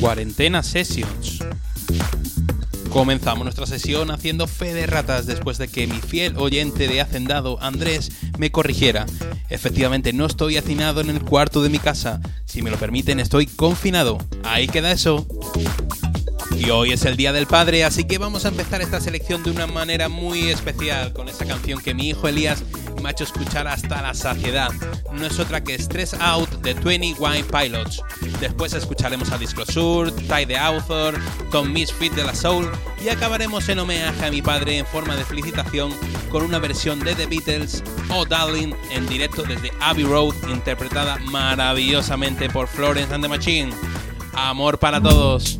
Cuarentena Sessions. Comenzamos nuestra sesión haciendo fe de ratas después de que mi fiel oyente de Hacendado, Andrés, me corrigiera. Efectivamente, no estoy hacinado en el cuarto de mi casa. Si me lo permiten, estoy confinado. Ahí queda eso. Y hoy es el Día del Padre, así que vamos a empezar esta selección de una manera muy especial con esa canción que mi hijo Elías me ha escuchar hasta la saciedad. No es otra que Stress Out de 20 Wine Pilots. Después escucharemos a Disclosure, Ty the Author, Tom Misfit de la Soul y acabaremos en homenaje a mi padre en forma de felicitación con una versión de The Beatles, Oh Darling, en directo desde Abbey Road, interpretada maravillosamente por Florence and the Machine. Amor para todos.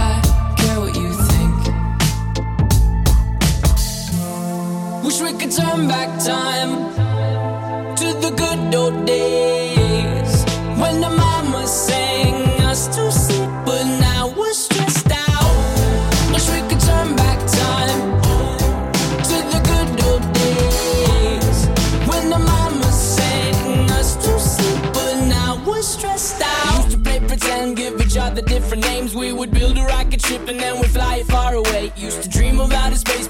turn back time to the good old days when the mama sang us to sleep, but now we're stressed out. Wish we could turn back time to the good old days when the mama sang us to sleep, but now we're stressed out. Used to play pretend, give each other different names. We would build a rocket ship and then we'd fly it far away. Used to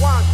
One,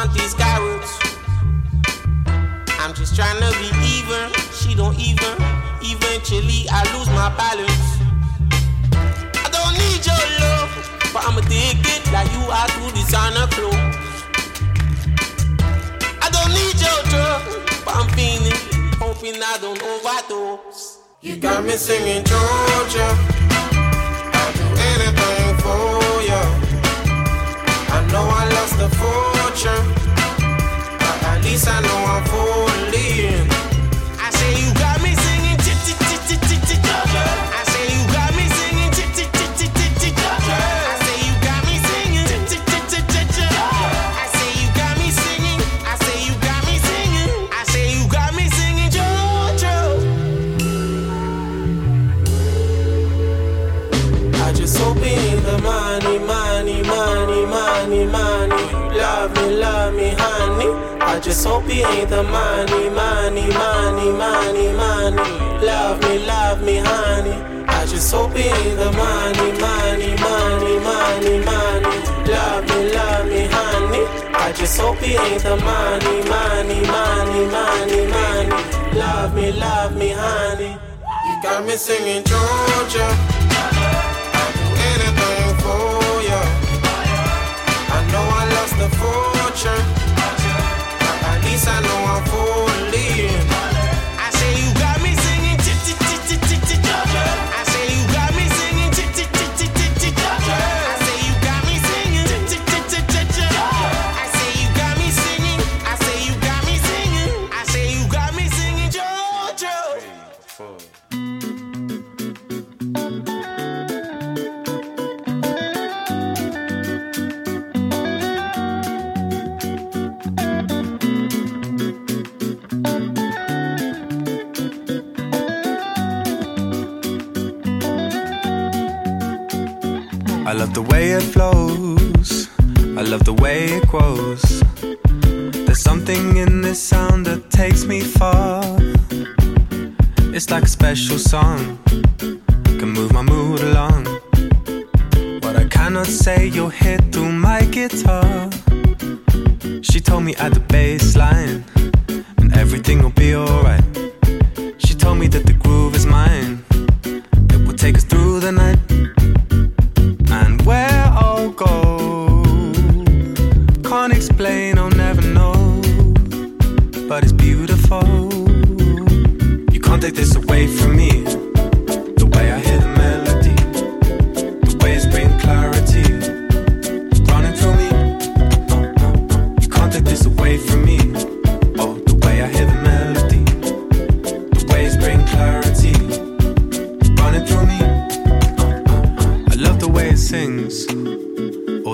want these carrots. I'm just trying to be even. She don't even. Eventually, I lose my balance. I don't need your love, but I'm addicted like you are to designer clothes. I don't need your drug, but I'm feeling, hoping I don't overdose. You got me singing Georgia. I'll do anything for you. Know I lost the fortune. future. At least I know I'm fully just hope he ain't the money, money, money, money, money. Love me, love me, honey. You got me singing Georgia. I'll do anything for you. I know I lost the fortune. At least I know I'm fully love the way it flows. I love the way it grows. There's something in this sound that takes me far. It's like a special song, can move my mood along. What I cannot say, you'll hear through my guitar. She told me at the bass line, and everything will be alright.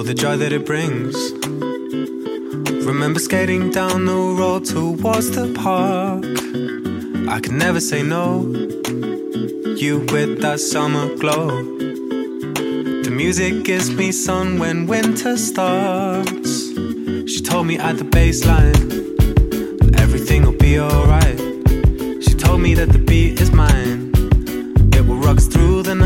The joy that it brings. Remember skating down the road towards the park. I could never say no. You with that summer glow. The music gives me sun when winter starts. She told me at the baseline everything will be alright. She told me that the beat is mine. It will rock through the night.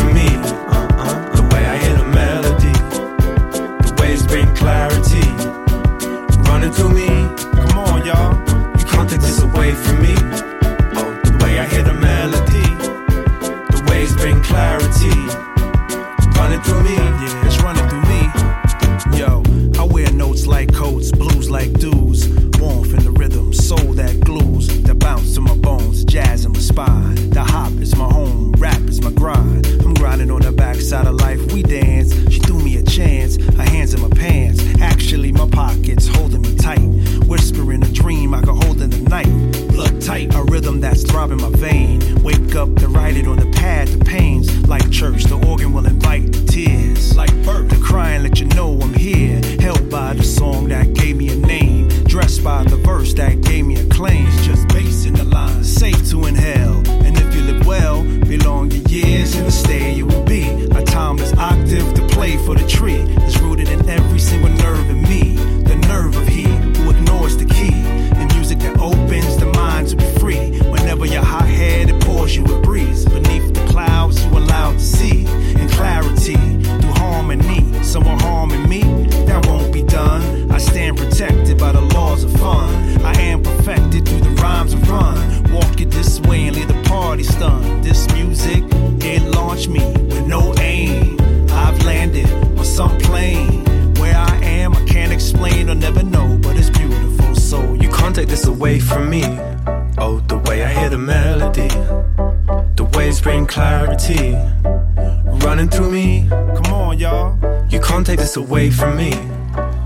away from me.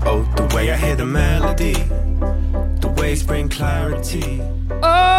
Oh, the way I hear the melody, the waves bring clarity. Oh.